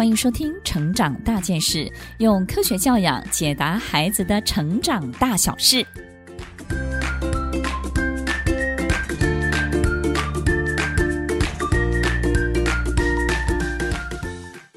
欢迎收听《成长大件事》，用科学教养解答孩子的成长大小事。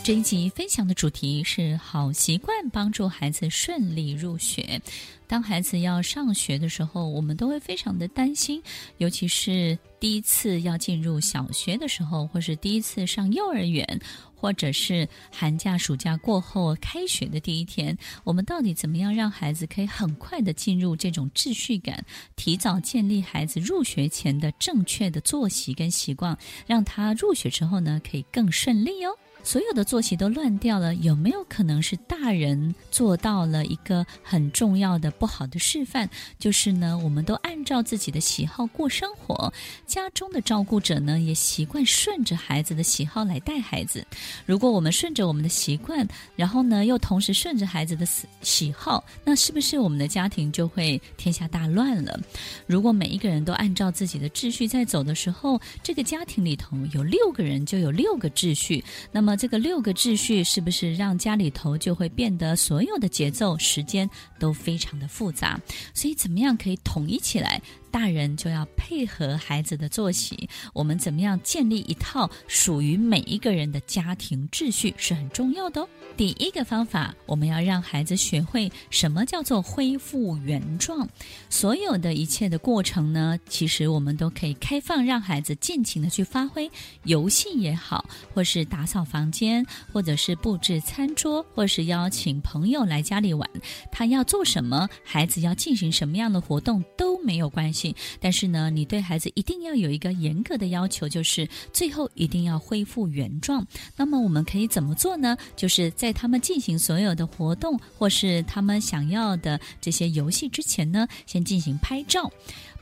这一集分享的主题是好习惯帮助孩子顺利入学。当孩子要上学的时候，我们都会非常的担心，尤其是第一次要进入小学的时候，或是第一次上幼儿园，或者是寒假、暑假过后开学的第一天，我们到底怎么样让孩子可以很快的进入这种秩序感，提早建立孩子入学前的正确的作息跟习惯，让他入学之后呢，可以更顺利哦。所有的作息都乱掉了，有没有可能是大人做到了一个很重要的不好的示范？就是呢，我们都按照自己的喜好过生活，家中的照顾者呢也习惯顺着孩子的喜好来带孩子。如果我们顺着我们的习惯，然后呢又同时顺着孩子的喜好，那是不是我们的家庭就会天下大乱了？如果每一个人都按照自己的秩序在走的时候，这个家庭里头有六个人就有六个秩序，那么。这个六个秩序是不是让家里头就会变得所有的节奏、时间都非常的复杂？所以怎么样可以统一起来？大人就要配合孩子的作息，我们怎么样建立一套属于每一个人的家庭秩序是很重要的哦。第一个方法，我们要让孩子学会什么叫做恢复原状。所有的一切的过程呢，其实我们都可以开放，让孩子尽情的去发挥。游戏也好，或是打扫房间，或者是布置餐桌，或是邀请朋友来家里玩，他要做什么，孩子要进行什么样的活动都没有关系。但是呢，你对孩子一定要有一个严格的要求，就是最后一定要恢复原状。那么我们可以怎么做呢？就是在他们进行所有的活动或是他们想要的这些游戏之前呢，先进行拍照。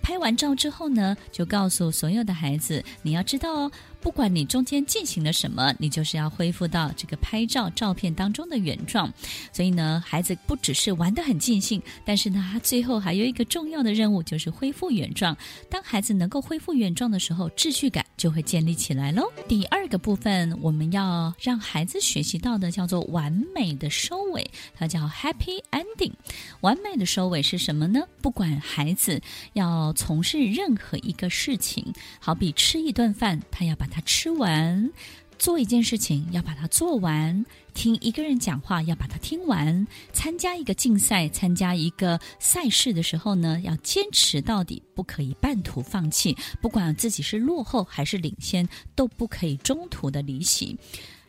拍完照之后呢，就告诉所有的孩子，你要知道哦。不管你中间进行了什么，你就是要恢复到这个拍照照片当中的原状。所以呢，孩子不只是玩得很尽兴，但是呢，他最后还有一个重要的任务，就是恢复原状。当孩子能够恢复原状的时候，秩序感就会建立起来喽。第二个部分，我们要让孩子学习到的叫做完美的收尾，它叫 Happy Ending。完美的收尾是什么呢？不管孩子要从事任何一个事情，好比吃一顿饭，他要把它吃完，做一件事情要把它做完，听一个人讲话要把它听完，参加一个竞赛、参加一个赛事的时候呢，要坚持到底，不可以半途放弃。不管自己是落后还是领先，都不可以中途的离席。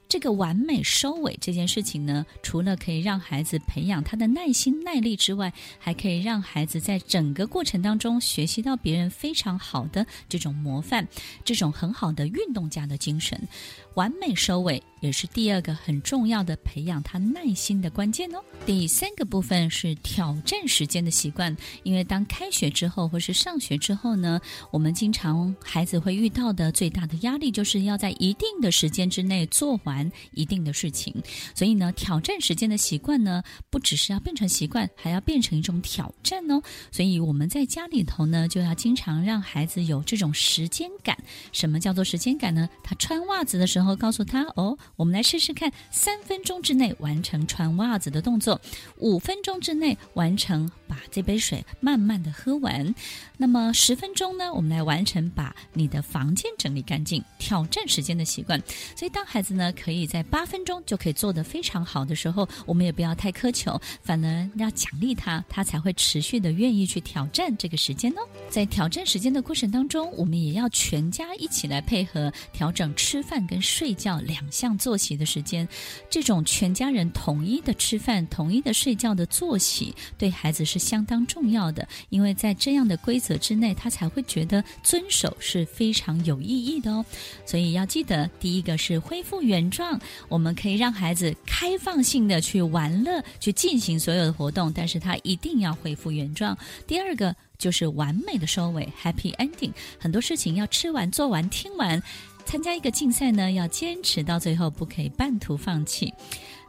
这个完美收尾这件事情呢，除了可以让孩子培养他的耐心耐力之外，还可以让孩子在整个过程当中学习到别人非常好的这种模范，这种很好的运动家的精神。完美收尾也是第二个很重要的培养他耐心的关键哦。第三个部分是挑战时间的习惯，因为当开学之后或是上学之后呢，我们经常孩子会遇到的最大的压力就是要在一定的时间之内做完一定的事情。所以呢，挑战时间的习惯呢，不只是要变成习惯，还要变成一种挑战哦。所以我们在家里头呢，就要经常让孩子有这种时间感。什么叫做时间感呢？他穿袜子的时候。然后告诉他哦，我们来试试看，三分钟之内完成穿袜子的动作，五分钟之内完成把这杯水慢慢的喝完。那么十分钟呢，我们来完成把你的房间整理干净。挑战时间的习惯，所以当孩子呢可以在八分钟就可以做得非常好的时候，我们也不要太苛求，反而要奖励他，他才会持续的愿意去挑战这个时间哦。在挑战时间的过程当中，我们也要全家一起来配合调整吃饭跟睡觉两项作息的时间。这种全家人统一的吃饭、统一的睡觉的作息，对孩子是相当重要的，因为在这样的规则之内，他才会觉得遵守是非常有意义的哦。所以要记得，第一个是恢复原状，我们可以让孩子开放性的去玩乐，去进行所有的活动，但是他一定要恢复原状。第二个就是完美的收尾，Happy Ending。很多事情要吃完、做完、听完，参加一个竞赛呢，要坚持到最后，不可以半途放弃。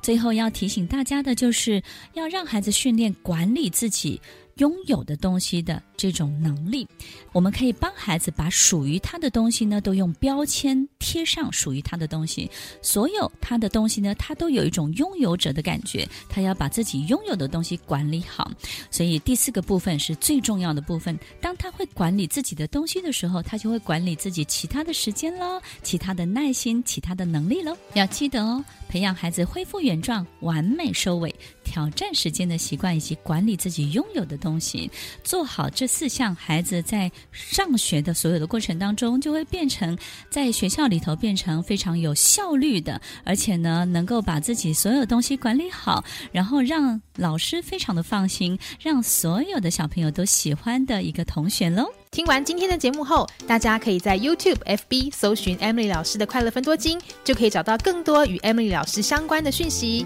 最后要提醒大家的就是，要让孩子训练管理自己。拥有的东西的这种能力，我们可以帮孩子把属于他的东西呢，都用标签贴上属于他的东西。所有他的东西呢，他都有一种拥有者的感觉，他要把自己拥有的东西管理好。所以第四个部分是最重要的部分。当他会管理自己的东西的时候，他就会管理自己其他的时间喽，其他的耐心，其他的能力喽。要记得哦，培养孩子恢复原状、完美收尾、挑战时间的习惯，以及管理自己拥有的东西，做好这四项，孩子在上学的所有的过程当中，就会变成在学校里头变成非常有效率的，而且呢，能够把自己所有东西管理好，然后让老师非常的放心，让所有的小朋友都喜欢的一个同学喽。听完今天的节目后，大家可以在 YouTube、FB 搜寻 Emily 老师的快乐分多金，就可以找到更多与 Emily 老师相关的讯息。